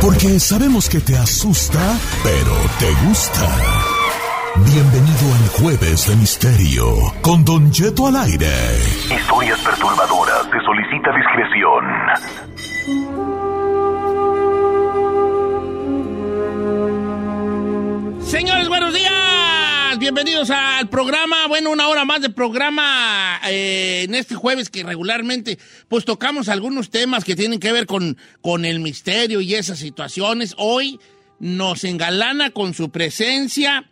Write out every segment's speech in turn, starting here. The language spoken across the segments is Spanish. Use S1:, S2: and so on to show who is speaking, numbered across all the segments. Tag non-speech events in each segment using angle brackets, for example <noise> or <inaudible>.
S1: Porque sabemos que te asusta, pero te gusta. Bienvenido al Jueves de Misterio con Don Jeto al aire.
S2: Historias perturbadoras. Se solicita discreción.
S3: Bienvenidos al programa. Bueno, una hora más de programa eh, en este jueves que regularmente pues tocamos algunos temas que tienen que ver con, con el misterio y esas situaciones. Hoy nos engalana con su presencia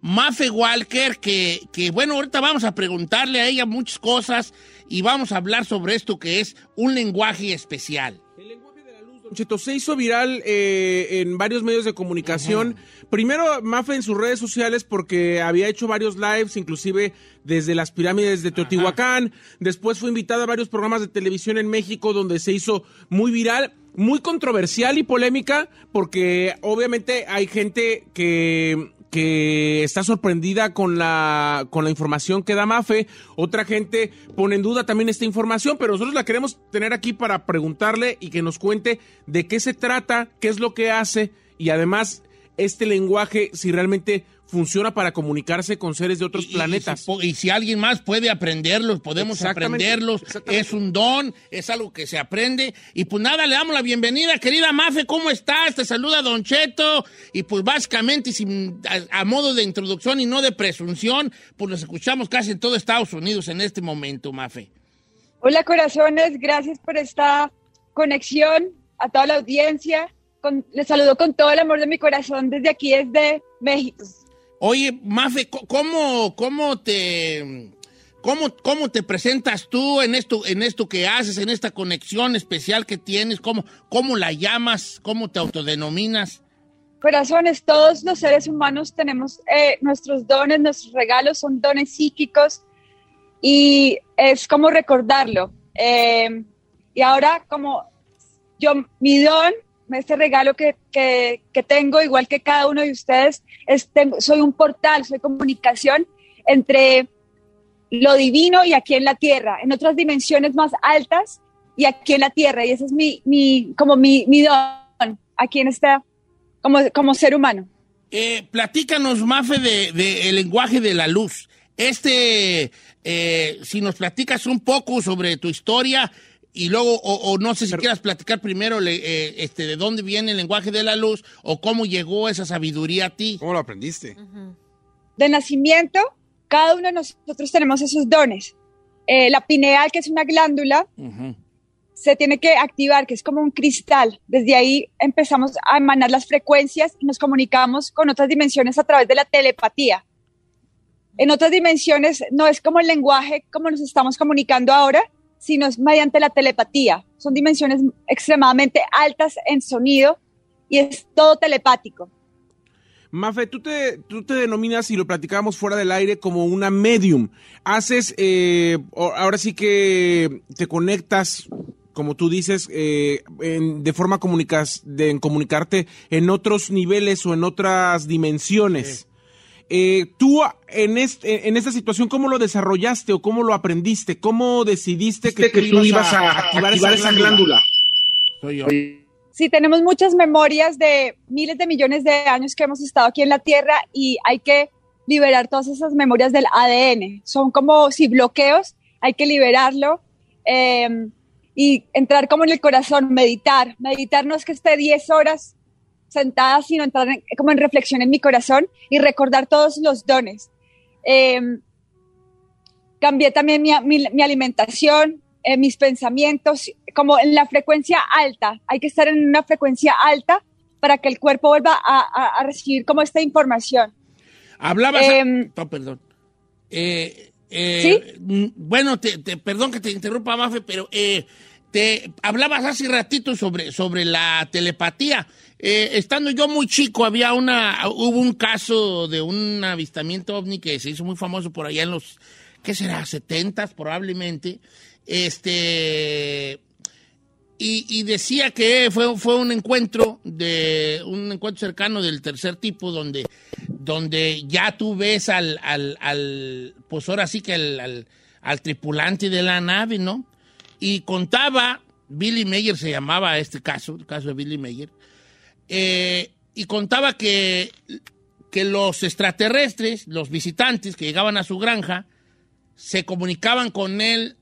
S3: Mafe Walker, que, que bueno, ahorita vamos a preguntarle a ella muchas cosas y vamos a hablar sobre esto que es un lenguaje especial.
S4: Cheto, se hizo viral eh, en varios medios de comunicación. Primero, Mafe en sus redes sociales porque había hecho varios lives, inclusive desde las pirámides de Teotihuacán. Después fue invitada a varios programas de televisión en México donde se hizo muy viral, muy controversial y polémica porque obviamente hay gente que que está sorprendida con la, con la información que da Mafe. Otra gente pone en duda también esta información, pero nosotros la queremos tener aquí para preguntarle y que nos cuente de qué se trata, qué es lo que hace y además este lenguaje, si realmente funciona para comunicarse con seres de otros
S3: Y- y
S4: planetas.
S3: si Y, si alguien más puede aprenderlos, podemos
S4: Exactamente,
S3: aprenderlos.
S4: exactamente.
S3: Es un don, es algo que se aprende. Y pues nada, le damos la bienvenida, querida Mafe, ¿cómo estás? Te saluda Don Cheto. Y pues básicamente, sin, a, a modo de introducción y no de presunción, pues los escuchamos casi en todo Estados Unidos en este momento, Mafe.
S5: Hola corazones, gracias por esta conexión a toda la audiencia. Con- les saludo con todo el amor de mi corazón desde aquí, desde México.
S3: Oye, Mafe, ¿cómo, cómo te... ¿Cómo, ¿Cómo te presentas tú en esto, en esto que haces, en esta conexión especial que tienes? ¿Cómo, cómo la llamas? ¿Cómo te autodenominas?
S5: Corazones, todos los seres humanos tenemos eh, nuestros dones, nuestros regalos son dones psíquicos y es como recordarlo. Eh, y ahora como yo, mi don, este regalo que, que- que tengo, igual que cada uno de ustedes, es, tengo- soy un portal, soy comunicación entre lo divino y aquí en la tierra, en otras dimensiones más altas y aquí en la tierra. Y ese es mi, mi como mi, mi don aquí en esta, como, como ser humano.
S3: Eh, platícanos, Mafe, de, de el lenguaje de la luz. Este, eh, si nos platicas un poco sobre tu historia y luego, o, o no sé si quieras platicar primero le- eh, este, de dónde viene el lenguaje de la luz o cómo llegó esa sabiduría a ti.
S4: ¿Cómo lo aprendiste?
S5: De nacimiento, cada uno de nosotros tenemos esos dones. Eh, la pineal, que es una glándula,
S3: Ujú.
S5: se tiene que activar, que es como un cristal. Desde ahí empezamos a emanar las frecuencias y nos comunicamos con otras dimensiones a través de la telepatía. En otras dimensiones no es como el lenguaje como nos estamos comunicando ahora, sino es mediante la telepatía. Son dimensiones extremadamente altas en sonido y es todo telepático.
S4: Mafe, tú te, tú te denominas, y lo platicábamos fuera del aire, como una medium. Haces, eh, o- ahora sí que te conectas, como tú dices, eh, en- de forma comunicas, de en comunicarte en otros niveles o en otras dimensiones. Eh, tú en, este, en esta situación, ¿cómo lo desarrollaste o cómo lo aprendiste? ¿Cómo decidiste que,
S6: que tú ibas a
S4: activar,
S6: activar esa glándula.
S3: Soy yo.
S5: Sí, tenemos muchas memorias de miles de millones de años que hemos estado aquí en la Tierra y hay que liberar todas esas memorias del ADN. Son como si bloqueos, hay que liberarlo eh, y entrar como en el corazón, meditar. Meditar no es que esté 10 horas sentada, sino entrar en- como en reflexión en mi corazón y recordar todos los dones. Eh, cambié también mi, mi- mi alimentación, eh, mis pensamientos, como en la frecuencia alta. Hay que estar en una frecuencia alta para que el cuerpo vuelva a, a- a recibir como esta información.
S3: Hablabas.
S5: Em,
S3: no, perdón. Eh, eh, mm, Bueno, te, te- perdón que te interrumpa, Mafe, pero eh, te hablabas hace ratito sobre, sobre la telepatía. Eh, estando yo muy chico, había una, hubo un caso de un avistamiento ovni que se hizo muy famoso por allá en los, ¿qué será? 70 probablemente. Este, y, y decía que fue, fue un encuentro de un encuentro cercano del tercer tipo donde, donde ya tú ves al, al, pues ahora sí que al- al tripulante de la nave, ¿no? Y contaba, Billy Mayer se llamaba este caso, el caso de Billy Mayer, eh, y contaba que, que los extraterrestres, los visitantes que llegaban a su granja, se comunicaban con él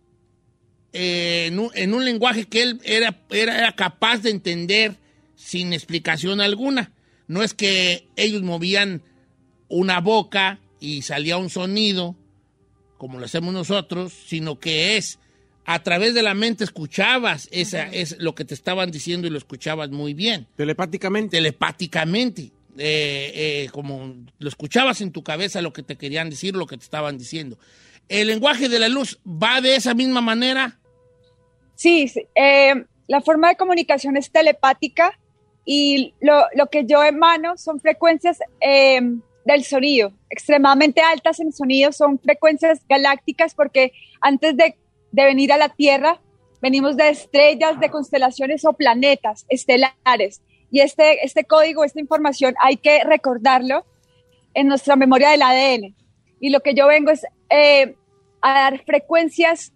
S3: eh, en, un, en un lenguaje que él era, era, era capaz de entender sin explicación alguna. No es que ellos movían una boca y salía un sonido, como lo hacemos nosotros, sino que es a través de la mente escuchabas esa, es lo que te estaban diciendo y lo escuchabas muy bien
S4: Telepáticamente.
S3: telepáticamente, eh, eh, como lo escuchabas en tu cabeza lo que te querían decir, lo que te estaban diciendo. ¿El lenguaje de la luz va de esa misma manera?
S5: Sí, sí, eh, la forma de comunicación es telepática y lo, lo que yo emano son frecuencias eh, del sonido, extremadamente altas en sonido, son frecuencias galácticas porque antes de, de venir a la Tierra venimos de estrellas, de constelaciones o planetas estelares. Y este, este código, esta información hay que recordarlo en nuestra memoria del ADN. Y lo que yo vengo es eh, a dar frecuencias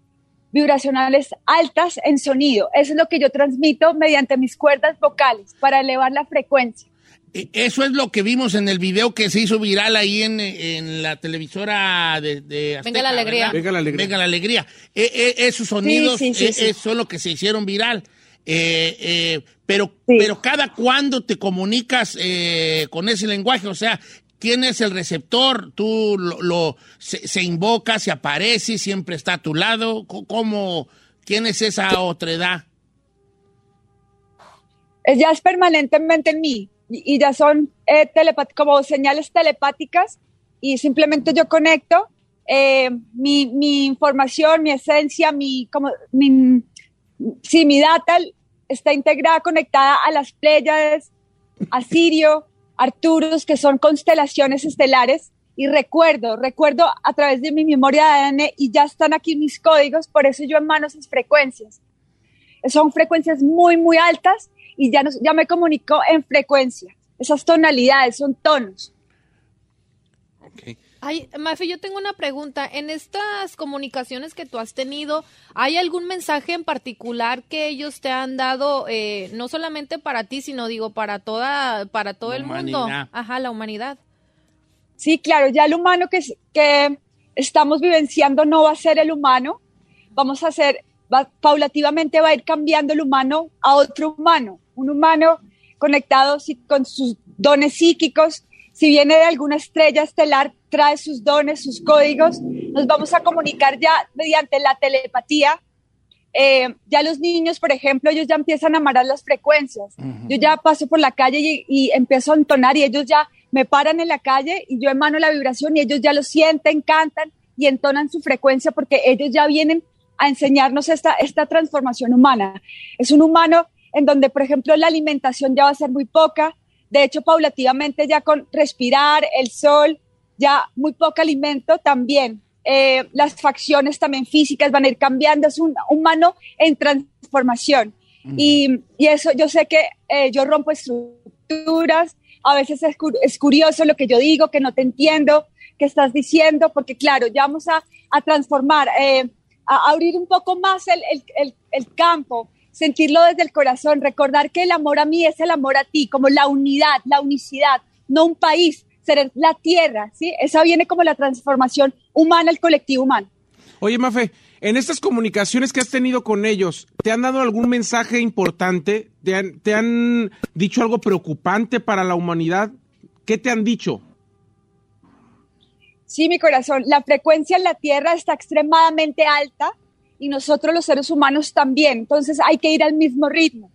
S5: vibracionales altas en sonido. Eso es lo que yo transmito mediante mis cuerdas vocales para elevar la frecuencia.
S3: Eh, Eso es lo que vimos en el video que se hizo viral ahí en, en la televisora de, de Azteca,
S6: Venga la alegría.
S3: ¿verdad?
S4: Venga la alegría.
S3: Venga la alegría. Eh, eh, esos sonidos
S5: sí, sí, sí.
S3: son los que se hicieron viral. Eh, eh, pero,
S5: Sí.
S3: pero cada cuándo te comunicas eh, con ese lenguaje, o sea, ¿quién es el receptor? ¿Tú lo, lo- se, se invoca, se aparece, siempre está a tu lado? ¿Cómo? ¿Quién es esa otra edad?
S5: Ya es permanentemente en mí y, ya son eh, como señales telepáticas y simplemente yo conecto eh, mi, mi información, mi esencia, mi, como, mi, sí, mi data está integrada, conectada a las Pléyades, a Sirio, Arturus, que son constelaciones estelares. Y recuerdo, recuerdo a través de mi memoria de ADN y ya están aquí mis códigos, por eso yo emano esas frecuencias. Son frecuencias muy, muy altas y ya, nos, ya me comunico en frecuencia. Esas tonalidades son tonos.
S6: Ay, Mafe, yo tengo una pregunta. En estas comunicaciones que tú has tenido, ¿hay algún mensaje en particular que ellos te han dado, eh, no solamente para ti, sino digo para toda, para todo
S3: La
S6: el mundo? Ajá, la humanidad.
S5: Sí, claro, ya el humano que, que estamos vivenciando no va a ser el humano. Vamos a hacer, va- paulativamente va a ir cambiando el humano a otro humano. Un humano conectado con sus dones psíquicos. Si viene de alguna estrella estelar, trae sus dones, sus códigos. Nos vamos a comunicar ya mediante la telepatía. Eh, ya los niños, por ejemplo, ellos ya empiezan a amarrar las frecuencias. Yo ya paso por la calle y, y empiezo a entonar y ellos ya me paran en la calle y yo emano la vibración y ellos ya lo sienten, cantan y entonan su frecuencia porque ellos ya vienen a enseñarnos esta, esta transformación humana. Es un humano en donde, por ejemplo, la alimentación ya va a ser muy poca. De hecho, paulativamente ya con respirar, el sol, ya muy poco alimento también. Eh, las facciones también físicas van a ir cambiando. Es un humano en transformación. y, y eso yo sé que eh, yo rompo estructuras. A veces es, cu- es curioso lo que yo digo, que no te entiendo, que estás diciendo, porque claro, ya vamos a, a transformar, eh, a abrir un poco más el, el- el- campo, sentirlo desde el corazón, recordar que el amor a mí es el amor a ti, como la unidad, la unicidad, no un país, ser la tierra, ¿sí? Esa viene como la transformación humana, el colectivo humano.
S4: Oye, Mafe, En estas comunicaciones que has tenido con ellos, ¿te han dado algún mensaje importante? ¿Te han, te han dicho algo preocupante para la humanidad? ¿Qué te han dicho?
S5: Sí, mi corazón, la frecuencia en la Tierra está extremadamente alta y nosotros los seres humanos también. Entonces hay que ir al mismo ritmo.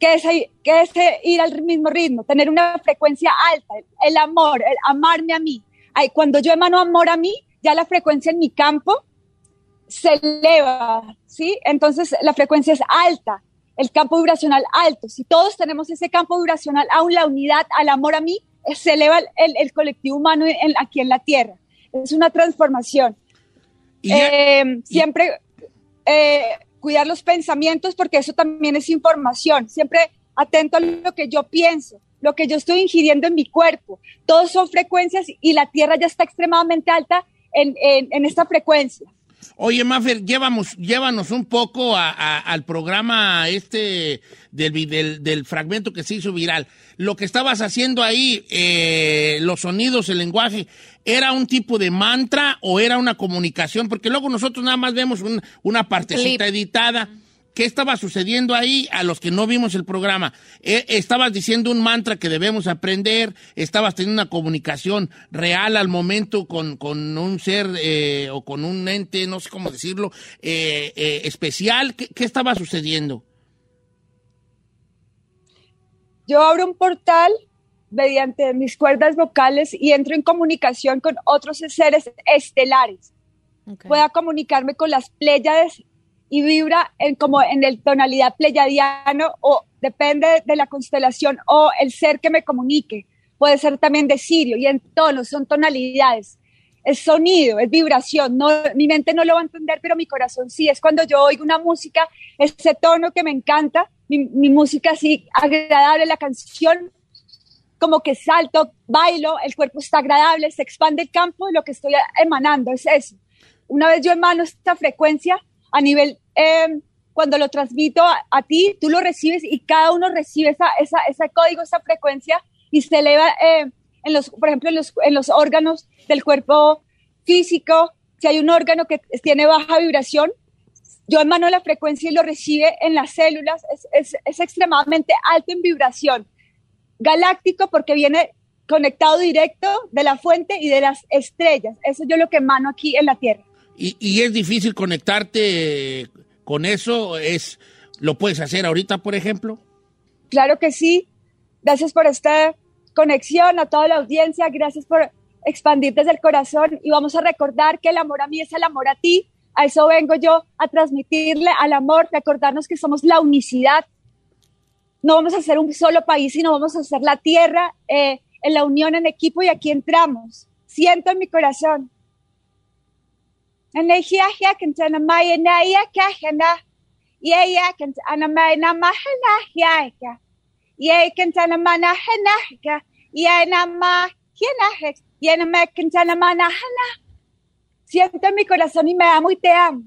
S5: ¿Qué es, qué es ir al mismo ritmo? Tener una frecuencia alta, el amor, el amarme a mí. Ay, cuando yo emano amor a mí, ya la frecuencia en mi campo se eleva, ¿sí? Entonces la frecuencia es alta, el campo vibracional alto. Si todos tenemos ese campo vibracional, aún la unidad, al amor a mí, se eleva el, colectivo humano aquí en la Tierra. Es una transformación. Eh, siempre eh, cuidar los pensamientos porque eso también es información. Siempre atento a lo que yo pienso, lo que yo estoy ingiriendo en mi cuerpo. Todos son frecuencias y la Tierra ya está extremadamente alta en, en esta frecuencia.
S3: Oye, Maffer, llévanos un poco al programa este del, del, fragmento que se hizo viral. Lo que estabas haciendo ahí, eh, los sonidos, el lenguaje, ¿era un tipo de mantra o era una comunicación? Porque luego nosotros nada más vemos una partecita editada. ¿Qué estaba sucediendo ahí a los que no vimos el programa? Eh, estabas diciendo un mantra que debemos aprender, estabas teniendo una comunicación real al momento con, un ser eh, o con un ente, no sé cómo decirlo, eh, especial. ¿Qué, ¿Qué estaba sucediendo?
S5: Yo abro un portal mediante mis cuerdas vocales y entro en comunicación con otros seres estelares. Pueda comunicarme con las pléyades y vibra en, como en el tonalidad pleyadiano o depende de la constelación o el ser que me comunique. Puede ser también de Sirio y en tonos, son tonalidades. Es sonido, es vibración. No, mi mente no lo va a entender, pero mi corazón sí. Es cuando yo oigo una música, ese tono que me encanta, mi, mi música así agradable, la canción, como que salto, bailo, el cuerpo está agradable, se expande el campo, lo que estoy emanando es eso. Una vez yo emano esta frecuencia, a nivel, em, cuando lo transmito a, ti, tú lo recibes y cada uno recibe esa, esa, ese código, esa frecuencia y se eleva, em, en los, por ejemplo, en los, en los órganos del cuerpo físico. Si hay un órgano que tiene baja vibración, yo emano la frecuencia y lo recibe en las células. Es, es, es extremadamente alto en vibración. Galáctico porque viene conectado directo de la fuente y de las estrellas. Eso yo lo que emano aquí en la Tierra.
S3: Y, es difícil conectarte con eso. Es, ¿Lo puedes hacer ahorita, por ejemplo?
S5: Claro que sí. Gracias por esta conexión, a toda la audiencia. Gracias por expandir desde el corazón. Y vamos a recordar que el amor a mí es el amor a ti. A eso vengo yo, a transmitirle al amor, recordarnos que somos la unicidad. No vamos a ser un solo país, sino vamos a ser la tierra eh, en la unión, en equipo y aquí entramos. Siento en mi corazón Namakantana manahana. Siento en mi corazón y me amo y te amo.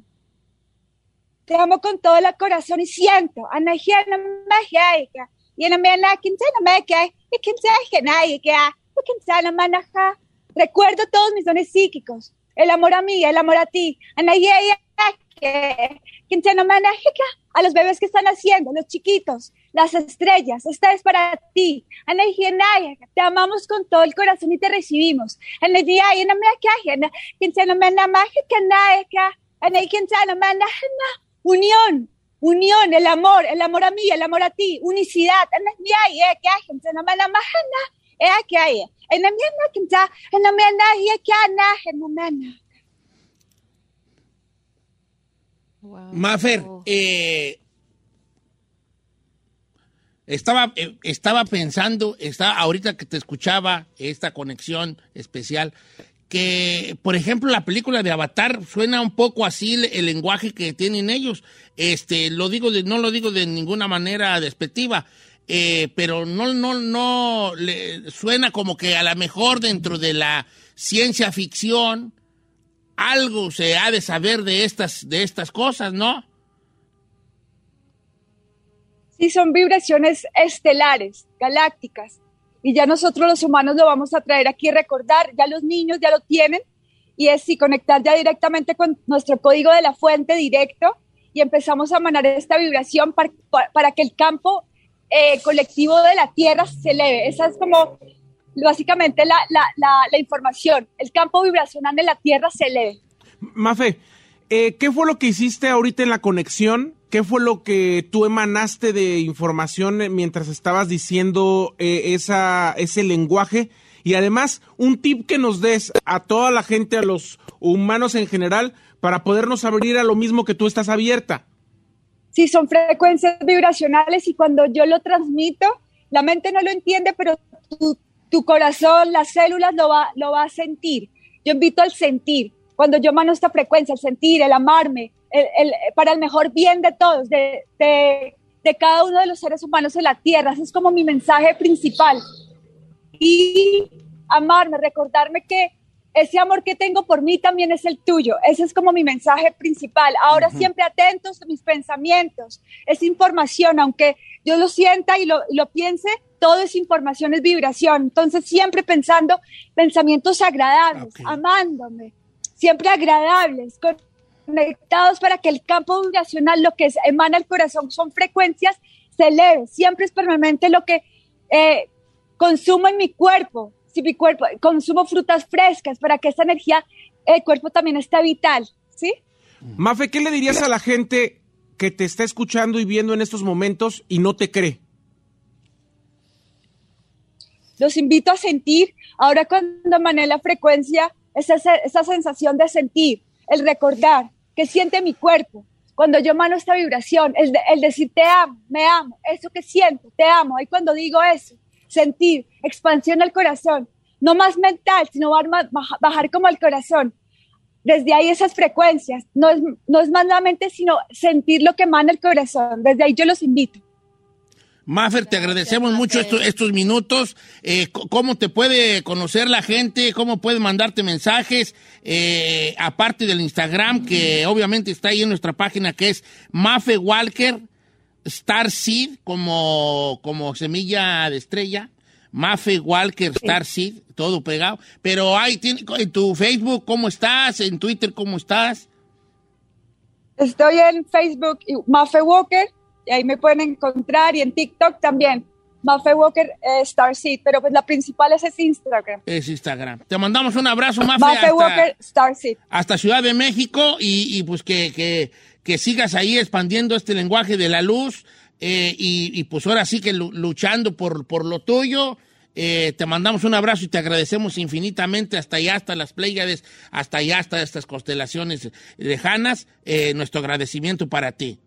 S5: Te amo con todo el corazón y siento. Anahia na mahyaika. Ye namana kantana makai. Ye kantana yaka. Ye kantana manaha. Recuerdo todos mis dones psíquicos el amor a mí, el amor a ti. A los bebés que están haciendo, los chiquitos, las estrellas, esta es para ti. Te amamos con todo el corazón y te recibimos. Unión, unión, el amor, el amor a mí, el amor a ti, unicidad.
S3: Mafer, eh, estaba, eh, estaba pensando, estaba, ahorita que te escuchaba esta conexión especial, que, por ejemplo, la película de Avatar suena un poco así el, lenguaje que tienen ellos. Este, lo digo de, no lo digo de ninguna manera despectiva. Eh, pero no, no, no, le suena como que a lo mejor dentro de la ciencia ficción algo se ha de saber de estas, de estas cosas, ¿no?
S5: Sí, son vibraciones estelares, galácticas, y ya nosotros los humanos lo vamos a traer aquí a recordar, ya los niños ya lo tienen, y es sí, conectar ya directamente con nuestro código de la fuente directo y empezamos a emanar esta vibración para, para que el campo eh, colectivo de la Tierra se eleve. Esa es como básicamente la, la, la, información. El campo vibracional de la Tierra se eleve.
S4: Mafe, eh, ¿qué fue lo que hiciste ahorita en la conexión? ¿Qué fue lo que tú emanaste de información mientras estabas diciendo eh, esa, ese lenguaje? Y además, un tip que nos des a toda la gente, a los humanos en general, para podernos abrir a lo mismo que tú estás abierta.
S5: Sí, son frecuencias vibracionales y cuando yo lo transmito, la mente no lo entiende, pero tu, corazón, las células lo va, lo va a sentir. Yo invito al sentir. Cuando yo mano esta frecuencia, el sentir, el amarme, el, para el mejor bien de todos, de, de, de cada uno de los seres humanos en la Tierra. Ese es como mi mensaje principal y amarme, recordarme que ese amor que tengo por mí también es el tuyo. Ese es como mi mensaje principal. Ahora siempre atentos a mis pensamientos. Es información, aunque yo lo sienta y lo, piense, todo es información, es vibración. Entonces siempre pensando pensamientos agradables, amándome, siempre agradables, conectados para que el campo vibracional, lo que emana el corazón son frecuencias, se eleve. Siempre es permanente lo que... Eh, consumo en mi cuerpo, si mi cuerpo, consumo frutas frescas para que esta energía, el cuerpo también esté vital, ¿sí?
S4: Mafe, ¿qué le dirías a la gente que te está escuchando y viendo en estos momentos y no te cree?
S5: Los invito a sentir, ahora cuando manejo la frecuencia, esa, esa sensación de sentir, el recordar, que siente mi cuerpo, cuando yo mano esta vibración, el, el, decir te amo, me amo, eso que siento, te amo, y cuando digo eso, sentir, expansión al corazón, no más mental, sino bajar como al corazón. Desde ahí esas frecuencias, no es, no es más la mente, sino sentir lo que emana el corazón. Desde ahí yo los invito.
S3: Maffer, te agradecemos mucho estos, minutos. Eh, ¿Cómo te puede conocer la gente? ¿Cómo puede mandarte mensajes? Eh, aparte del Instagram, que obviamente está ahí en nuestra página, que es Mafe Walker Star Seed como, como semilla de estrella. Mafe Walker Star Seed, todo pegado. Pero hay, en tu Facebook, ¿cómo estás? En Twitter, ¿cómo estás?
S5: Estoy en Facebook, Mafe Walker, y ahí me pueden encontrar, y en TikTok también. Mafe Walker eh, Star Seed, pero pues la principal es, Instagram.
S3: Es Instagram. Te mandamos un abrazo, Mafe.
S5: Mafe Walker Star Seed.
S3: Hasta Ciudad de México y, y pues que, que que sigas ahí expandiendo este lenguaje de la luz eh, y, pues ahora sí que luchando por, por lo tuyo. Eh, te mandamos un abrazo y te agradecemos infinitamente hasta allá, hasta las Pléyades, hasta allá, hasta estas constelaciones lejanas. Eh, nuestro agradecimiento para ti.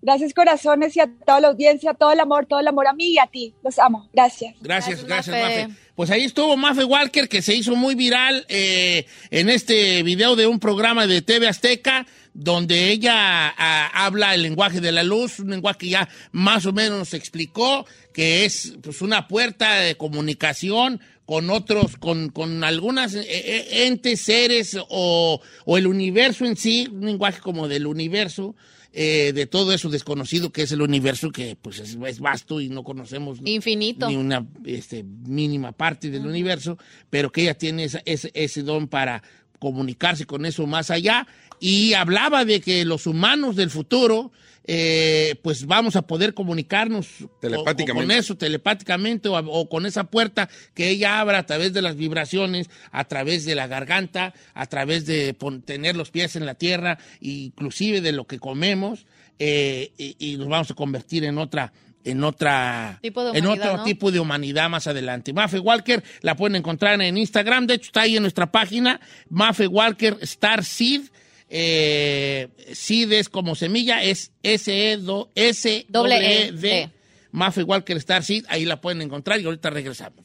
S5: Gracias corazones y a toda la audiencia, todo el amor, todo el amor a mí y a ti. Los amo. Gracias.
S3: Gracias, gracias, Mafe. Pues ahí estuvo Mafe Walker, que se hizo muy viral en este video de un programa de TV Azteca donde ella ah, habla el lenguaje de la luz, un lenguaje que ya más o menos nos explicó, que es pues, una puerta de comunicación con otros, con, con algunas eh, eh, entes, seres o, o, el universo en sí, un lenguaje como del universo, eh, de todo eso desconocido que es el universo, que pues es, vasto y no conocemos
S6: Infinito.
S3: ni una este, mínima parte del universo, pero que ella tiene ese, ese don para comunicarse con eso más allá. Y hablaba de que los humanos del futuro, eh, pues vamos a poder comunicarnos con eso telepáticamente o, con esa puerta que ella abra a través de las vibraciones, a través de la garganta, a través de tener los pies en la tierra, inclusive de lo que comemos, eh, y, nos vamos a convertir en otra en otra en otro tipo de humanidad más adelante. Mafe Walker la pueden encontrar en Instagram, de hecho está ahí en nuestra página, Mafe Walker Star Seed eh, SID es como semilla, es S-E-S-W-D. E Mafe Walker Star Seed, ahí la pueden encontrar y ahorita regresamos.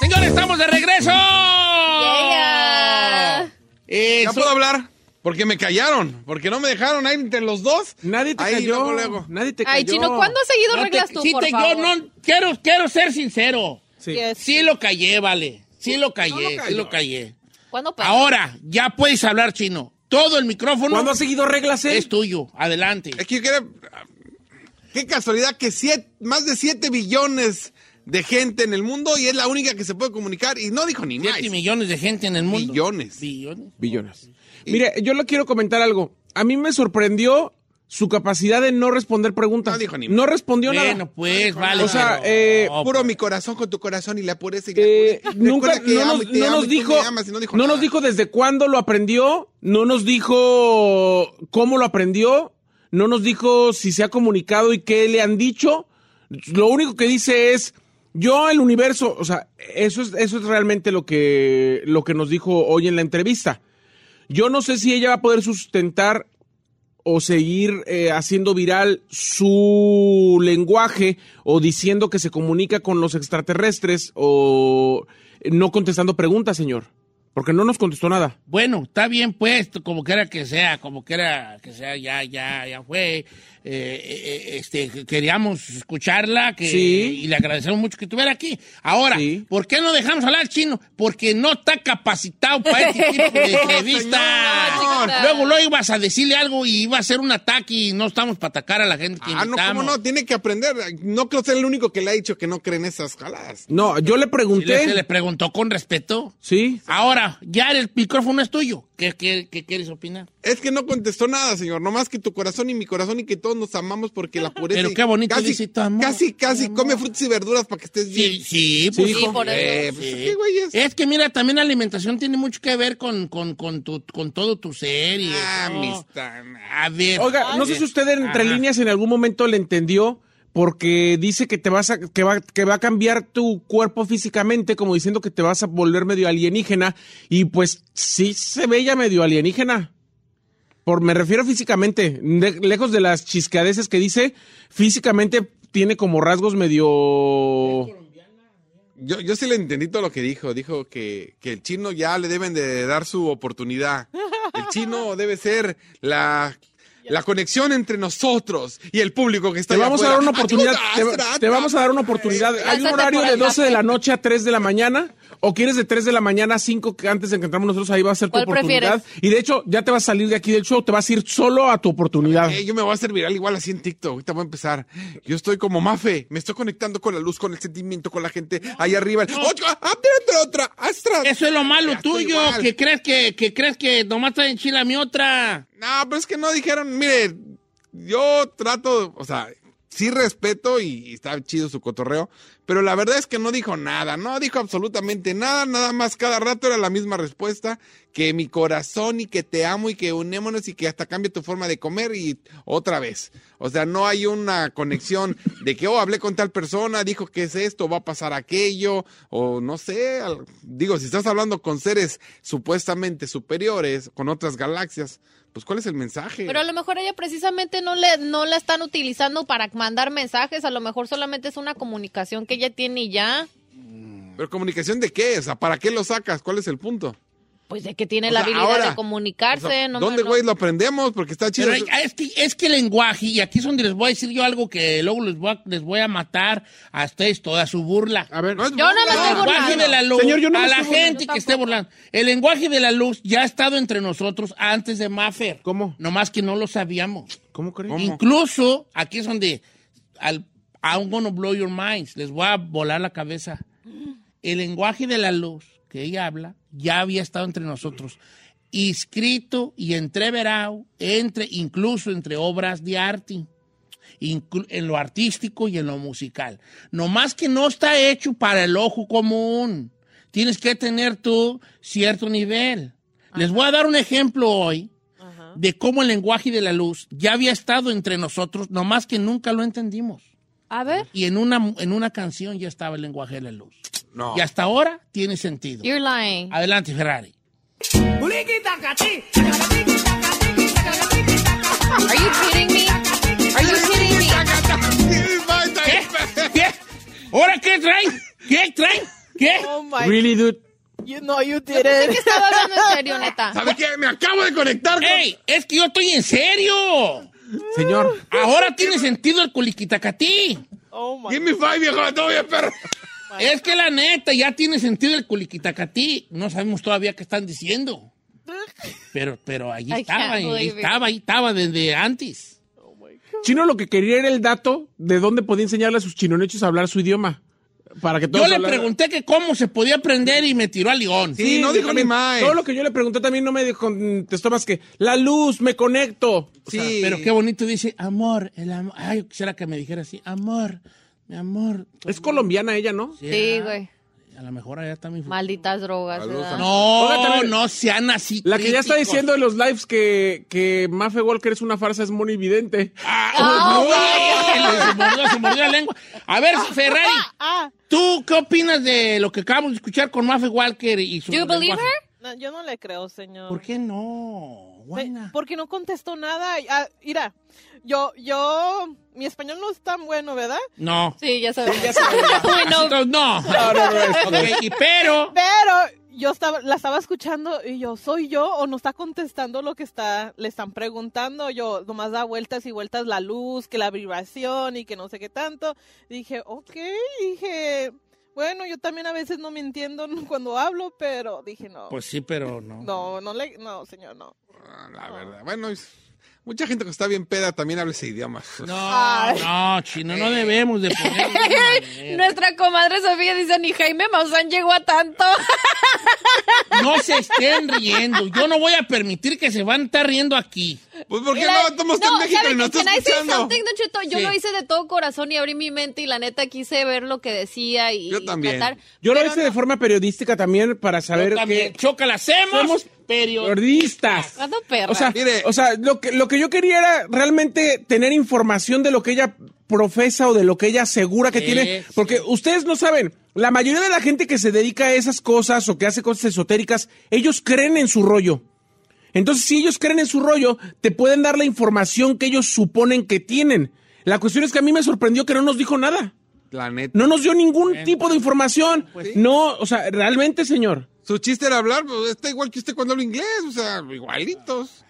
S3: Señores, estamos de regreso. Eh,
S7: ¿Ya puedo hablar? Porque me callaron, porque no me dejaron ahí entre los dos.
S4: Nadie te
S7: Ahí,
S4: cayó.
S7: luego, luego.
S4: Nadie te
S6: Ay. Chino, ¿cuándo has seguido
S3: no te-
S6: reglas tú,
S3: sí
S6: por
S3: te-
S6: favor?
S3: yo no quiero, quiero ser sincero.
S4: Sí.
S6: Yes.
S3: Sí lo callé, vale. Sí lo callé,
S7: lo
S3: sí lo callé. Ahora, ya puedes hablar chino. Todo el micrófono
S4: ¿Cuándo has seguido reglas él?
S3: es tuyo. Adelante.
S7: Es que yo quiero... Qué casualidad que siete- más de 7 billones de gente en el mundo y es la única que se puede comunicar y no dijo ni más.
S3: Siete millones de gente en el mundo.
S7: Billones.
S3: Billones.
S4: Billones. Mire, yo le quiero comentar algo. A mí me sorprendió su capacidad de no responder preguntas.
S7: No dijo ni
S4: No respondió
S3: Bueno,
S4: nada.
S3: pues, vale.
S4: O sea, eh,
S3: no,
S7: Puro
S3: pues.
S7: mi corazón con tu corazón y la pureza y la
S4: Eh,
S7: pureza.
S4: nunca
S7: que
S4: no nos, no dijo,
S7: amas no dijo
S4: no nos dijo desde cuándo lo aprendió, no nos dijo cómo lo aprendió, no nos dijo si se ha comunicado y qué le han dicho. Lo único que dice es yo el universo, o sea, eso es eso es realmente lo que lo que nos dijo hoy en la entrevista. Yo no sé si ella va a poder sustentar o seguir eh, haciendo viral su lenguaje o diciendo que se comunica con los extraterrestres o eh, no contestando preguntas, señor. Porque no nos contestó nada.
S3: Bueno, está bien puesto, como quiera que sea, como quiera que sea, ya, ya, ya fue. Eh, eh, este, queríamos escucharla que,
S4: Sí.
S3: y le agradecemos mucho que estuviera aquí. Ahora,
S4: Sí.
S3: ¿por qué no dejamos hablar chino? Porque no está capacitado para este tipo de <laughs> entrevista.
S6: Señor.
S3: Luego, luego ibas a decirle algo y iba a ser un ataque y no estamos para atacar a la gente que
S7: Ah, no, cómo
S3: invitamos.
S7: no, tiene que aprender. No creo ser el único que le ha dicho que no cree en esas jaladas.
S4: No, yo le
S3: Y le-
S4: pregunté.
S3: se le preguntó con respeto.
S4: Sí.
S3: Ahora, ya el micrófono es tuyo. ¿Qué, qué- qué quieres opinar?
S7: Es que no contestó nada, señor. Nomás que tu corazón y mi corazón y que todos nos amamos porque la pureza.
S3: Pero qué bonito
S7: casi,
S3: dice tu amor,
S7: Casi, casi.
S3: amor.
S7: Come frutas y verduras para que estés bien.
S3: Sí, sí, pues,
S4: Sí,
S3: hijo.
S6: por eso.
S7: Eh, pues,
S3: Sí.
S7: ¿qué güeyes?
S3: Es que mira, también la alimentación tiene mucho que ver con, con, con, tu, con todo tu ser y
S7: Ah,
S3: eso.
S7: amistad.
S3: A ver.
S4: Oiga, no sé si usted entre
S3: Ajá.
S4: líneas en algún momento le entendió porque dice que te vas a va a cambiar tu cuerpo físicamente, como diciendo que te vas a volver medio alienígena y pues sí se ve ya medio alienígena. Por me refiero físicamente, lejos de las chisqueadeces que dice, físicamente tiene como rasgos medio
S7: Yo, yo sí le entendí todo lo que dijo. Dijo que, que el chino ya le deben de dar su oportunidad. El chino debe ser la, la conexión entre nosotros y el público que está
S4: Te vamos a dar una oportunidad. Te, te vamos a dar una oportunidad. Hay un horario de
S6: el
S4: 12 de la noche a 3 de la mañana. ¿O quieres de 3 de la mañana a 5 que antes de que entramos nosotros? Ahí va a ser tu
S6: ¿Cuál
S4: oportunidad.
S6: prefieres?
S4: Y de hecho, ya te vas a salir de aquí del show. Te vas a ir solo a tu oportunidad.
S7: Eh, yo me voy a hacer viral igual así en TikTok. Ahorita voy a empezar. Yo estoy como Mafe. Me estoy conectando con la luz, con el sentimiento, con la gente ahí arriba. Otra, ah, otra, otra, astra.
S3: Eso es lo malo
S7: Ya
S3: tuyo, que crees que, que crees que nomás está en Chile a mi otra.
S7: No, pero es que no dijeron, mire, yo trato, o sea, sí respeto y, y está chido su cotorreo, pero la verdad es que no dijo nada, no dijo absolutamente nada, nada más cada rato era la misma respuesta, que mi corazón y que te amo y que unémonos y que hasta cambie tu forma de comer y otra vez. O sea, no hay una conexión de que, oh, hablé con tal persona, dijo que es esto, va a pasar aquello, o no sé, digo, si estás hablando con seres supuestamente superiores, con otras galaxias, pues ¿cuál es el mensaje?
S6: Pero a lo mejor ella precisamente no le no la están utilizando para mandar mensajes, a lo mejor solamente es una comunicación que ella tiene y ya.
S7: ¿Pero comunicación de qué? O sea, ¿para qué lo sacas? ¿Cuál es el punto?
S6: Pues de que tiene
S7: O
S6: la
S7: sea,
S6: habilidad
S7: ahora,
S6: de comunicarse. no
S7: ¿Dónde,
S6: no.
S7: güey, lo aprendemos? Porque está chido.
S3: Pero es que, es que el lenguaje, y aquí es donde les voy a decir yo algo que luego les voy a, les voy a matar a ustedes toda su burla.
S4: A ver,
S7: No es
S6: Yo no me
S7: burla.
S6: estoy
S3: El lenguaje
S6: burlando.
S3: de la luz,
S4: Señor, yo no me
S3: a la gente que esté burlando. El lenguaje de la luz ya ha estado entre nosotros antes de Maffer.
S4: ¿Cómo?
S3: Nomás que no lo sabíamos.
S4: ¿Cómo crees?
S3: Incluso, aquí es donde al, I'm gonna blow your minds. Les voy a volar la cabeza. El lenguaje de la luz que ella habla ya había estado entre nosotros. Inscrito y entreverado entre, incluso entre obras de arte. en lo artístico y en lo musical. No más que no está hecho para el ojo común. Tienes que tener tú cierto nivel. Les voy a dar un ejemplo hoy de cómo el lenguaje de la luz ya había estado entre nosotros, no más que nunca lo entendimos.
S6: A ver.
S3: Y en una, en una canción ya estaba el lenguaje de la luz.
S7: No.
S3: Y hasta ahora tiene sentido.
S6: You're lying.
S3: Adelante, Ferrari.
S6: Are you kidding me? Are you kidding me?
S3: ¿Qué? ¿Qué? ¿Ahora qué traen? ¿Qué traen? ¿Qué?
S8: Oh my.
S4: Really, dude.
S8: You know you
S6: Pensé
S8: didn't.
S6: que estaba hablando en serio, neta.
S7: ¿Sabe qué? Me acabo de conectar con...
S3: ¡Ey! Es que yo estoy en serio.
S4: Señor.
S3: Ahora tiene sentido el culiquitacatí.
S8: Oh my.
S7: Give me five, viejo, todavía, perro.
S3: Es que la neta ya tiene sentido el culiquitacatí. No sabemos todavía qué están diciendo. Pero, pero ahí estaba, ahí estaba, ahí estaba desde antes.
S4: Chino lo que quería era el dato de dónde podía enseñarle a sus chinonechos a hablar su idioma. Para que todos
S3: Yo le
S4: hablaran-
S3: pregunté que cómo se podía aprender y me tiró a León.
S7: Sí, no dijo ni más.
S4: Todo lo que yo le pregunté también no me contestó más que la luz, me conecto.
S3: O sea,
S7: Sí.
S3: pero qué bonito dice, amor, el amor. Ay, yo quisiera que me dijera así, amor, mi amor.
S4: Es colombiana ella, ¿no?
S6: Sí, güey.
S3: A lo mejor allá está mi...
S6: Malditas drogas.
S3: No, no sean así
S4: La que ya está diciendo en los lives que, que Mafe Walker es una farsa es Moni Vidente.
S3: Ah, no, se mordió, se mordió la lengua. A ver, Ferrari,
S8: Ah,
S3: ¿tú qué opinas de lo que acabamos de escuchar con Mafe Walker y su
S6: Do you believe her?
S8: no, yo no le creo, señor.
S3: ¿Por qué no? Not?
S8: Porque no contestó nada. Ah, mira, yo, yo, mi español no es tan bueno, ¿verdad?
S3: No.
S6: Sí, ya <laughs>
S3: to- no. Ok, y pero...
S8: Pero yo estaba, la estaba escuchando y yo, ¿soy yo o no está contestando lo que está, le están preguntando? Yo nomás da vueltas y vueltas la luz, que la vibración y que no sé qué tanto. Dije, ok, dije, bueno, yo también a veces no me entiendo <laughs> cuando hablo, pero dije, no.
S3: Pues sí, pero no.
S8: No, no le, no, señor, no.
S7: Ah, La verdad. Bueno, es- mucha gente que está bien peda también habla ese idioma.
S3: No, <laughs> no, chino, no debemos de poner... <laughs>
S6: Nuestra comadre Sofía dice, ni Jaime Maussan llegó a tanto. <laughs>
S3: No se estén riendo. Yo no voy a permitir que se van a estar riendo aquí.
S7: Pues porque
S6: la-
S7: no, estamos en México
S6: ¿sabe
S7: y no
S6: qué?
S7: está
S6: Can I say
S7: escuchando.
S6: Cheto? Yo
S3: Sí.
S6: lo hice de todo corazón y abrí mi mente y la neta quise ver lo que decía y
S7: Yo también.
S6: tratar.
S4: Yo lo hice
S6: no.
S4: de forma periodística también para saber
S3: Yo también.
S4: que
S3: Chócala, hacemos,
S4: somos
S3: pero...
S4: periodistas. O sea,
S7: Mire.
S4: o sea lo, que, lo que yo quería era realmente tener información de lo que ella profesa o de lo que ella asegura que
S3: Sí,
S4: tiene.
S3: sí.
S4: Porque ustedes no saben, la mayoría de la gente que se dedica a esas cosas o que hace cosas esotéricas, ellos creen en su rollo. Entonces, si ellos creen en su rollo, te pueden dar la información que ellos suponen que tienen. La cuestión es que a mí me sorprendió que no nos dijo nada.
S7: La neta.
S4: No nos dio ningún tipo de información. No, o sea, realmente, señor.
S7: Su chiste era hablar, pues está igual que usted cuando habla inglés, o sea, igualitos.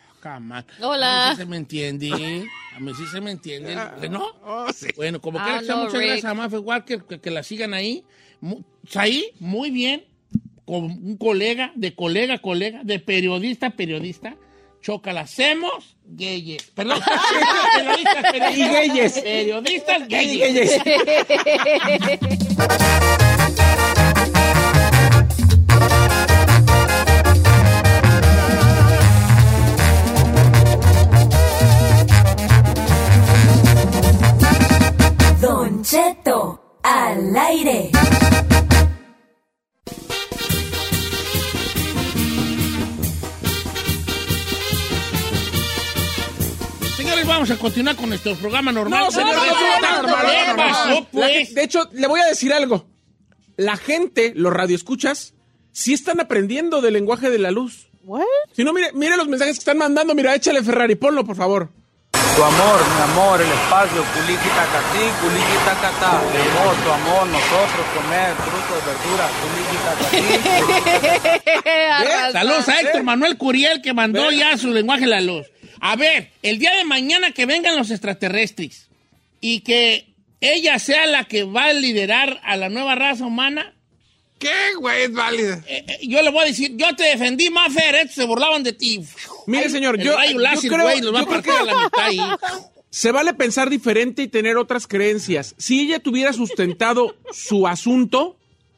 S6: Hola.
S3: A mí sí se me entiende. A mí sí se me entiende. ¿No?
S7: Oh, sí.
S3: Bueno, como
S6: Ah,
S3: quiera que sea,
S6: no,
S3: muchas
S6: Rick.
S3: gracias a Mafe Walker, que, que la sigan ahí. Ahí, muy bien, con un colega, de colega a colega, de periodista a periodista. Chócala, hacemos gayes. Perdón, <laughs> periodistas, periodistas.
S4: Y gayes.
S3: Periodistas gayes. <laughs>
S9: Cheto, al aire.
S3: Señores, vamos a continuar con nuestro programa normal.
S4: No, señor,
S3: Pero
S4: no,
S3: resulta-
S4: no, no, no,
S3: ¿Qué
S4: no, no,
S3: pasó,
S4: no. La
S3: pues?
S4: gen- de hecho, le voy a decir algo. La gente, los radioescuchas, sí están aprendiendo del lenguaje de la luz.
S8: What?
S4: Si no, mire, mire los mensajes que están mandando. Mira, échale Ferrari, ponlo, por favor.
S10: Tu amor, mi amor, el espacio, culiqui tacatí, culiqui tacatá. Mi amor, tu amor, nosotros comer frutas, verduras, culiqui tacatí. <laughs>
S3: Saludos a Héctor Manuel Curiel que mandó ya su lenguaje a la luz. A ver, el día de mañana que vengan los extraterrestres y que ella sea la que va a liderar a la nueva raza humana.
S7: ¿Qué, güey? Es válida.
S3: Eh, eh, yo le voy a decir, yo te defendí, Maffer, estos se burlaban de ti.
S4: Mire, señor, yo,
S3: rayo
S4: yo
S3: láser,
S4: creo,
S3: güey, los va a
S4: yo creo
S3: partir a la mitad ahí.
S4: Se vale pensar diferente y tener otras creencias. Si ella tuviera sustentado su asunto,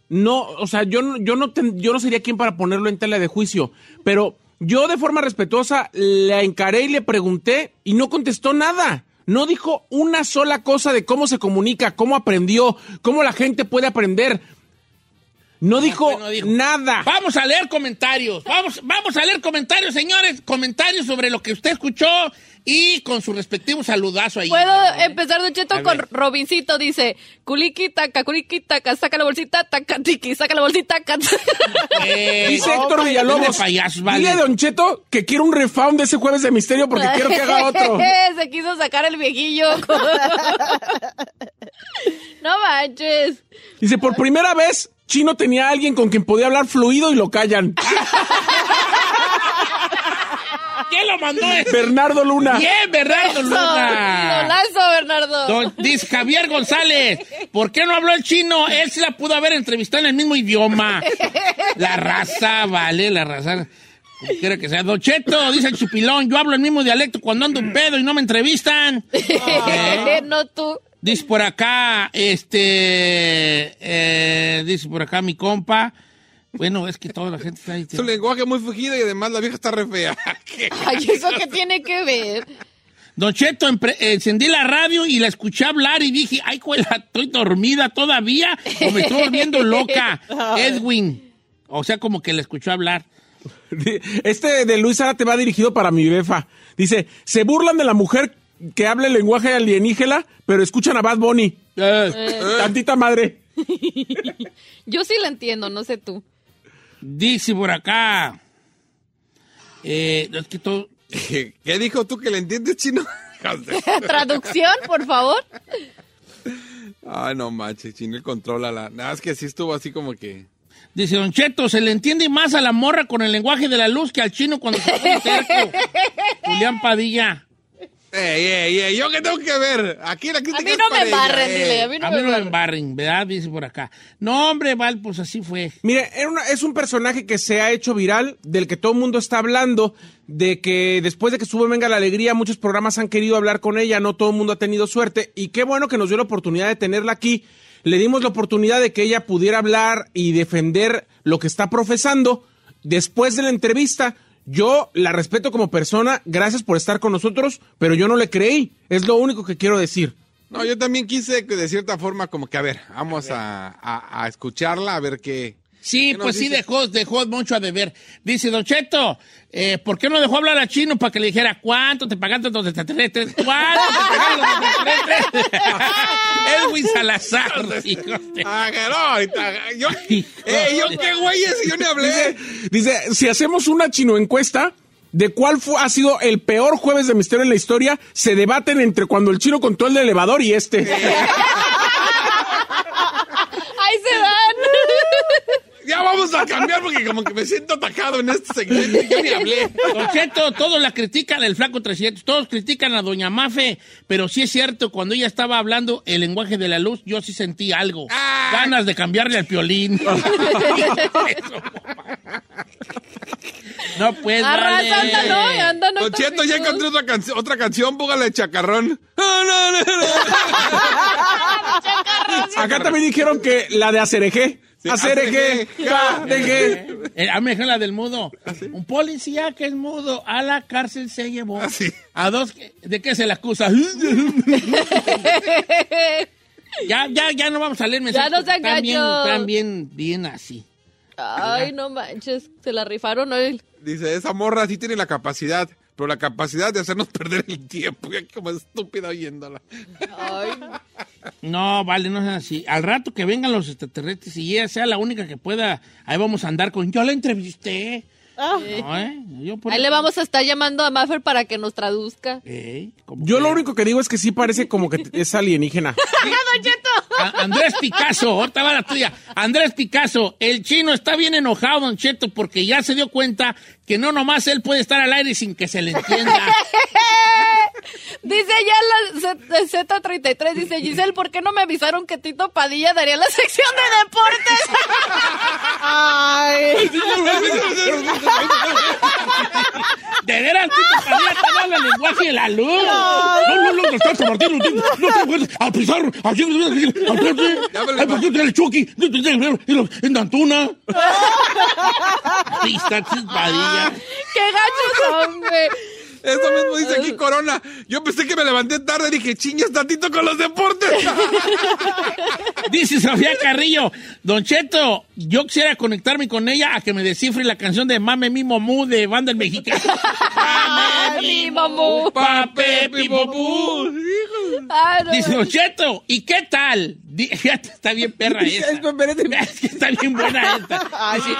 S4: no, o sea, yo, no- yo, no ten- yo no sería quien para ponerlo en tela de juicio, pero yo de forma respetuosa la encaré y le pregunté y no contestó nada. No dijo una sola cosa de cómo se comunica, cómo aprendió, cómo la gente puede aprender. No dijo,
S3: no dijo.
S4: nada.
S3: Vamos a leer comentarios. Vamos, vamos a leer comentarios, señores. Comentarios sobre lo que usted escuchó y con su respectivo saludazo ahí.
S6: Puedo empezar, Don Cheto, con
S3: ver.
S6: Robincito. Dice, culiki taca, culiki taca, saca la bolsita, taca, tiki, saca la bolsita, taca. <laughs>
S3: Eh,
S4: Dice Héctor Villalobos.
S3: payasos, vale.
S4: Dile a Don Cheto que quiero un refound de ese jueves de misterio porque quiero que haga otro. <laughs>
S6: Se quiso sacar el viejillo. <laughs> no manches.
S4: Dice, por primera vez, Chino tenía a alguien con quien podía hablar fluido y lo callan.
S3: ¿Quién lo mandó? ese?
S4: Bernardo Luna.
S3: Bien, Bernardo Luna.
S6: Golazo, Bernardo.
S3: Don- dice Javier González, ¿por qué no habló el chino? Él sí la pudo haber entrevistado en el mismo idioma. La raza, vale, la raza. Como quiera que sea. Don Cheto, dice el chupilón, yo hablo el mismo dialecto cuando ando en pedo y no me entrevistan. <laughs> ¿Eh?
S6: no tú.
S3: Dice por acá, este, eh, dice por acá mi compa. Bueno, es que toda la gente está ahí.
S7: Su lenguaje muy fugido y además la vieja está re fea. <laughs> ¿Qué?
S6: Ay, ¿eso qué tiene que ver?
S3: Don Cheto, encendí la radio y la escuché hablar y dije, ay, cuela, estoy dormida todavía o me estoy volviendo loca. <laughs> Edwin. O sea, como que la escuchó hablar. <laughs>
S4: Este de Luis Ara te va dirigido para mi befa. Dice, se burlan de la mujer que habla el lenguaje alienígena, pero escuchan a Bad Bunny.
S3: Eh.
S4: Tantita madre. <laughs>
S6: Yo sí la entiendo, no sé tú.
S3: Dice por acá. Eh, es que todo. <laughs>
S7: ¿Qué, dijo tú que le entiendes, chino? <laughs>
S6: Traducción, por favor.
S7: Ay, no manches, chino, él controla la. Nada, es que sí estuvo así como que.
S3: Dice Don Cheto, se le entiende más a la morra con el lenguaje de la luz que al chino cuando se pone terco. Julián Padilla.
S7: Ey, ey, ey, ¿yo qué tengo que ver? Aquí la crítica
S6: A mí
S7: es
S6: no
S7: para
S6: me embarren, dile. A mí no
S3: A
S6: me
S3: mí no me
S6: embarren.
S3: embarren, ¿verdad? Dice por acá. No, hombre, Val, pues así fue.
S4: Mire, era una- es un personaje que se ha hecho viral, del que todo el mundo está hablando, de que después de que sube Venga la Alegría, muchos programas han querido hablar con ella, no todo el mundo ha tenido suerte, y qué bueno que nos dio la oportunidad de tenerla aquí. Le dimos la oportunidad de que ella pudiera hablar y defender lo que está profesando. Después de la entrevista, yo la respeto como persona, gracias por estar con nosotros, pero yo no le creí, es lo único que quiero decir.
S7: No, yo también quise que de cierta forma como que, a ver, vamos a, a- a escucharla, a ver qué.
S3: Sí,
S7: ¿Qué nos
S3: pues sí dejó, dejó mucho a deber. Dice, Don Cheto, eh, ¿por qué no dejó hablar a Chino para que le dijera cuánto te pagaste los extraterrestres? ¿Cuánto te pagaron los extraterrestres? <laughs> Edwin Salazar, <laughs> de-
S7: Ah, yo, <laughs> eh, yo qué güeyes, yo ni hablé.
S4: Dice, dice, si hacemos una chino encuesta de cuál fue, ha sido el peor jueves de misterio en la historia, se debaten entre cuando el chino contó el elevador y este.
S7: Ya vamos a cambiar porque como que me siento atacado en este segmento yo ni hablé.
S3: Don Cheto, todos la critican, el flaco 300, todos critican a Doña Mafe, pero sí es cierto, cuando ella estaba hablando el lenguaje de la luz, yo sí sentí algo.
S7: Ah.
S3: Ganas de cambiarle al piolín. <laughs> no, pues, vale.
S6: anda, no.
S7: Don Cheto, ya encontré otra, canci- otra canción, póngale de chacarrón. <laughs> No. <laughs>
S4: Acá también dijeron que la de Acereje. Acereje,
S7: Acereje,
S4: Cadeje.
S3: Eh, a mí la del mudo. Un policía que es mudo a la cárcel se llevó.
S7: Ah.
S3: A dos, que- ¿de qué se le acusa? <laughs> ya, ya, ya no vamos a leer mensajes.
S6: no sean
S3: porque Están bien,
S6: gachos.
S3: están bien, bien así.
S6: Ay, no manches. Se la rifaron hoy.
S7: Dice, esa morra sí tiene la capacidad, pero la capacidad de hacernos <laughs> perder el tiempo. Ya como estúpida oyéndola.
S6: Ay.
S3: No, vale, no es así. Al rato que vengan los extraterrestres y ella sea la única que pueda, ahí vamos a andar con. Yo la entrevisté.
S6: Ah.
S3: No, ¿eh? Yo por
S6: Ahí le vamos a estar llamando a Maffer para que nos traduzca.
S3: Ey, ¿cómo
S4: Yo
S3: que?
S4: lo único que digo es que sí parece como que es alienígena. <laughs>
S6: Don Cheto!
S3: A- Andrés Picasso, ahorita va la tuya. Andrés Picasso, el chino está bien enojado, Don Cheto, porque ya se dio cuenta que no nomás él puede estar al aire sin que se le entienda. <laughs>
S6: Dice ya la Z- Z33, dice Giselle, ¿por qué no me avisaron que Tito Padilla daría la sección de deportes? <laughs>
S8: Ay.
S3: De veras, Tito Padilla el de la luz. No, no, no, no estás Martín, no, no te puedes al pisar, así, al frente, al partido del Chucky, en Dantuna. <laughs> Ahí está Tito Padilla.
S6: ¡Qué gachos son, güey!
S7: Eso mismo dice aquí <laughs> Corona. Yo pensé que me levanté tarde y dije, chingas tantito con los deportes. <laughs>
S3: Dice Sofía Carrillo, Don Cheto, yo quisiera conectarme con ella a que me descifre la canción de Mame Mi Momú de Banda El Mexicano. <laughs> Mame
S6: Mi mamú.
S3: Pape.
S6: Ay, no,
S3: Dice. Don Cheto, ¿y qué tal? Está bien perra esa. Es que está bien buena esta. Dice,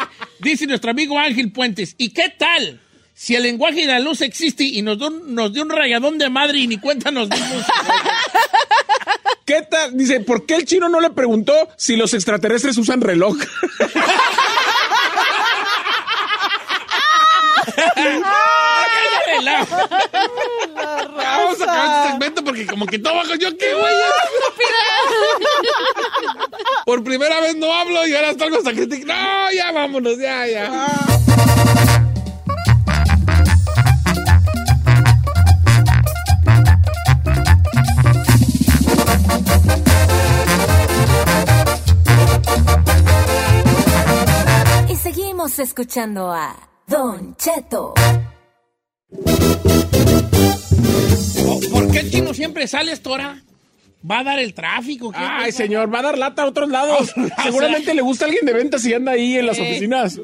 S3: dice nuestro amigo Ángel Puentes, ¿y qué tal? Si el lenguaje de la luz existe y nos dio, un- nos dio un rayadón de madre y ni cuenta nos dimos. <laughs>
S4: ¿Qué tal? Dice, ¿por qué el chino no le preguntó si los extraterrestres usan reloj?
S3: Relajo. <laughs>
S7: Vamos a acabar este segmento porque como que todo bajo yo, ¿qué güey? Por primera vez no hablo y ahora salgo hasta criticar. No, ya vámonos, ya, ya.
S9: Escuchando a Don Cheto.
S3: Oh, ¿Por qué el chino siempre sale a esta hora? ¿Va a dar el tráfico? ¿Qué?
S4: Ay, señor, va a dar lata a otros lados. Seguramente le gusta alguien de ventas y anda ahí en las
S6: Eh.
S4: oficinas.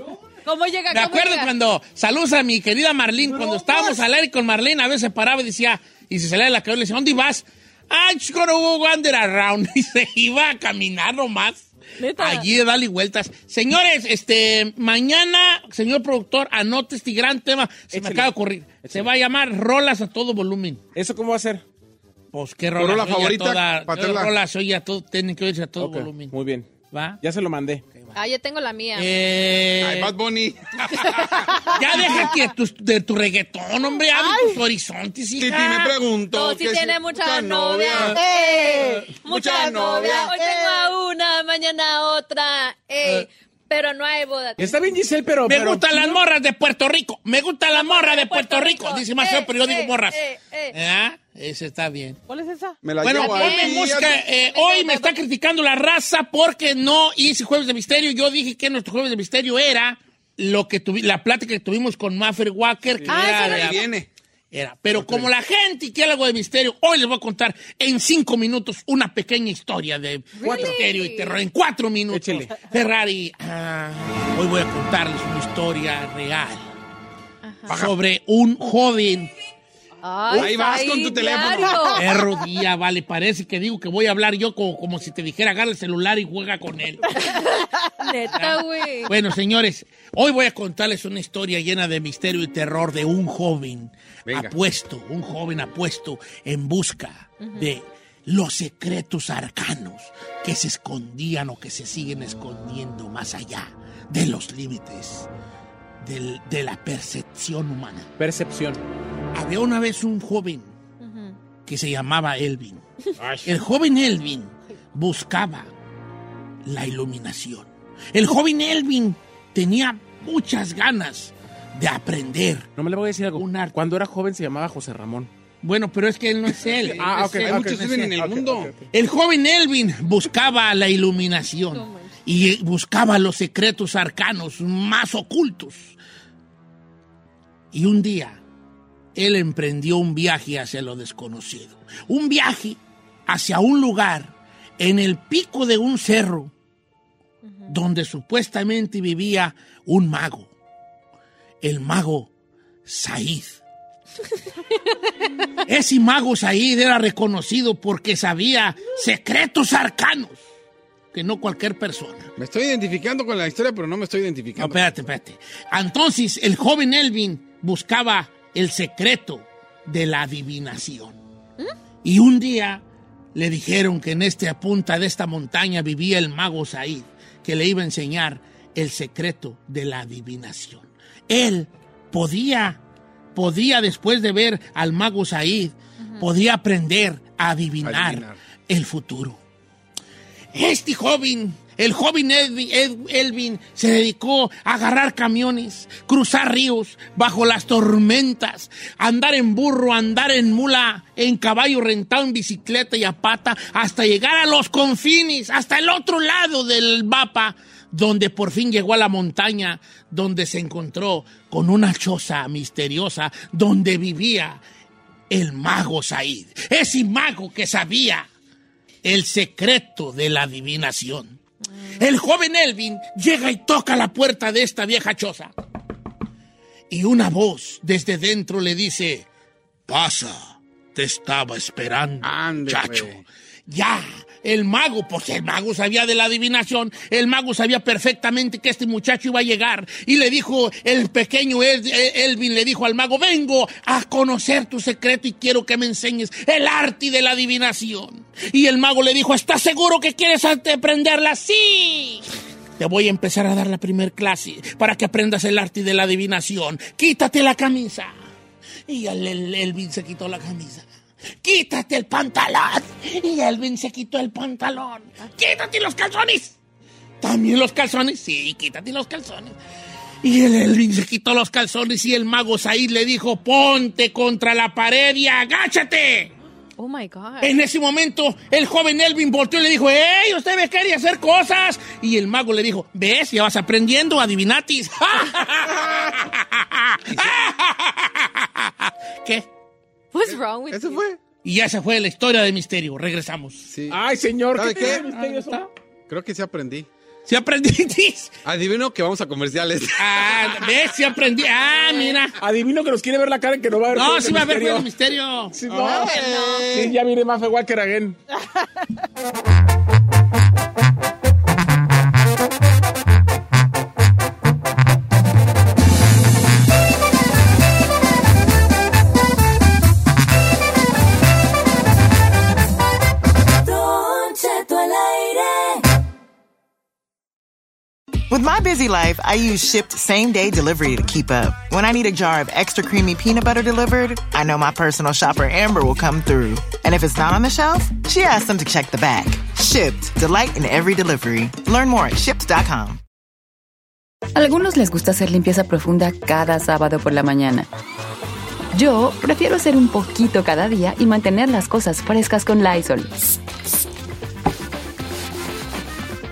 S6: ¿Cómo llega?
S3: Me
S6: ¿Cómo
S3: acuerdo
S6: llega?
S3: cuando saludos a mi querida Marlene, cuando estábamos al aire con Marlene, a veces se paraba y decía, y se salía de la cabeza y le decía, ¿dónde vas? I'm just gonna go wander around. <laughs> Y se iba a caminar nomás.
S6: ¿Neta?
S3: Allí de darle vueltas. Señores, este, mañana, señor productor, anote este gran tema. Se me acaba de ocurrir. Se va a llamar Rolas a todo volumen.
S4: ¿Eso cómo va a ser?
S3: Pues qué
S7: ¿Tu
S3: rola,
S7: rola favorita,
S3: toda- rola se oye a todo, tienen que oírse a todo volumen.
S4: Muy bien.
S3: ¿Va?
S4: Ya se lo mandé.
S6: Ah, ya tengo la mía.
S3: Eh,
S7: Ay, Bad Bunny. <laughs>
S3: ya deja que tu, de tu reggaetón, hombre, abre tus horizontes, hija.
S7: Titi me preguntó. Que si-
S6: tienes mucha
S7: mucha
S6: novia.
S7: novia.
S6: Mucha
S7: Mucha
S6: novia.
S7: novia.
S6: Hoy tengo a una, mañana a otra. Ey, pero no hay boda.
S4: Está bien, Giselle, pero...
S3: Me
S4: pero-
S3: gustan las morras de Puerto Rico. Me gustan las morras de Puerto Rico.
S6: Rico.
S3: Dice más
S6: Eh,
S3: feo, pero yo digo
S6: eh,
S3: morras.
S6: eh, eh.
S3: ¿Ah? Ese está bien.
S8: ¿Cuál es esa?
S7: Me la
S3: Bueno,
S7: llevo
S3: ponme
S7: ahí.
S3: música. eh, hoy me está criticando la raza porque no hice Jueves de Misterio. Yo dije que nuestro Jueves de Misterio era lo que tuvi- la plática que tuvimos con Maffer Walker, que
S6: Ah,
S3: era
S6: esa
S3: de-
S6: era-
S7: Viene.
S3: Era. Pero como la gente quiere algo de misterio, hoy les voy a contar en cinco minutos una pequeña historia de misterio y terror. En cuatro minutos. Ferrari, ah, hoy voy a contarles una historia real sobre un joven
S6: Ay,
S7: Ahí vas con tu teléfono.
S6: diario.
S3: perro día, vale. Parece que digo que voy a hablar yo como, como si te dijera agarra el celular y juega con él. <laughs>
S6: Neta, güey.
S3: Bueno, señores, hoy voy a contarles una historia llena de misterio y terror de un joven
S7: Venga.
S3: apuesto, un joven apuesto en busca de los secretos arcanos que se escondían o que se siguen escondiendo más allá de los límites del- de la percepción humana.
S4: Percepción.
S3: Había una vez un joven que se llamaba Elvin. El joven Elvin buscaba la iluminación. El joven Elvin tenía muchas ganas de aprender.
S4: No me le voy a decir algo.
S3: Un arte.
S4: Cuando era joven se llamaba José Ramón.
S3: Bueno, pero es que él no es él.
S4: Ah,
S3: Es
S4: ok,
S3: él.
S7: Hay muchos
S4: ok,
S7: viven en el mundo.
S3: El joven Elvin buscaba la iluminación y buscaba los secretos arcanos más ocultos. Y un día, él emprendió un viaje hacia lo desconocido. Un viaje hacia un lugar en el pico de un cerro donde supuestamente vivía un mago. El mago Said. <laughs> Ese mago Said era reconocido porque sabía secretos arcanos. Que no cualquier persona.
S7: Me estoy identificando con la historia, pero no me estoy
S3: No,
S7: identificando.
S3: espérate, espérate. Entonces, el joven Elvin buscaba el secreto de la adivinación. Y un día le dijeron que en esta punta de esta montaña vivía el mago Said, que le iba a enseñar el secreto de la adivinación. Él podía, podía después de ver al mago Said, podía aprender a adivinar,
S7: Adivinar.
S3: el futuro. Este joven, el joven Elvin, Elvin, se dedicó a agarrar camiones, cruzar ríos bajo las tormentas, andar en burro, andar en mula, en caballo rentado, en bicicleta y a pata, hasta llegar a los confines, hasta el otro lado del mapa, donde por fin llegó a la montaña, donde se encontró con una choza misteriosa, donde vivía el mago Said, ese mago que sabía el secreto de la adivinación. El joven Elvin llega y toca la puerta de esta vieja choza. Y una voz desde dentro le dice, pasa, te estaba esperando,
S7: Ande,
S3: chacho.
S7: güey.
S3: Ya, el mago, pues el mago sabía de la adivinación, el mago sabía perfectamente que este muchacho iba a llegar. Y le dijo, el pequeño El- El- Elvin le dijo al mago, vengo a conocer tu secreto y quiero que me enseñes el arte de la adivinación. Y el mago le dijo, ¿estás seguro que quieres aprenderla? Sí. Te voy a empezar a dar la primer clase para que aprendas el arte de la adivinación. Quítate la camisa. Y el- Elvin se quitó la camisa. Quítate el pantalón. Y Elvin se quitó el pantalón. Quítate los calzones. También los calzones. Sí, quítate los calzones. Y el Elvin se quitó los calzones y el mago Said le dijo, ponte contra la pared y agáchate.
S6: Oh my God.
S3: En ese momento, el joven Elvin volteó y le dijo, ¡Ey, usted ve quería hacer cosas! Y el mago le dijo, ¿ves? Ya vas aprendiendo, adivinatis. <laughs> <laughs> <laughs> ¿Qué?
S6: What's wrong with
S7: Eso
S6: you?
S7: fue.
S3: Y ya se fue la historia de misterio. Regresamos.
S7: Sí.
S4: Ay, señor,
S7: ¿Sabe
S4: ¿qué,
S7: qué?
S4: de misterioso?
S7: Creo que sí aprendí.
S3: ¿Sí aprendiste? <laughs>
S7: Adivino que vamos a comerciales.
S3: Ah, ¿ves? Sí aprendí. Ah, mira.
S4: Adivino que nos quiere ver la cara y que no va a ver
S3: No, sí va a haber
S4: misterio.
S3: juego de misterio.
S4: Sí, no. Sí, ya mire Mafe Walker again. <laughs>
S11: With my busy life, I use shipped same day delivery to keep up. When I need a jar of extra creamy peanut butter delivered, I know my personal shopper Amber will come through. And if it's not on the shelf, she asks them to check the back. Shipped, delight in every delivery. Learn more at shipped.com.
S12: Algunos les gusta hacer limpieza profunda cada sábado por la mañana. Yo prefiero hacer un poquito cada día y mantener las cosas frescas con Lysol.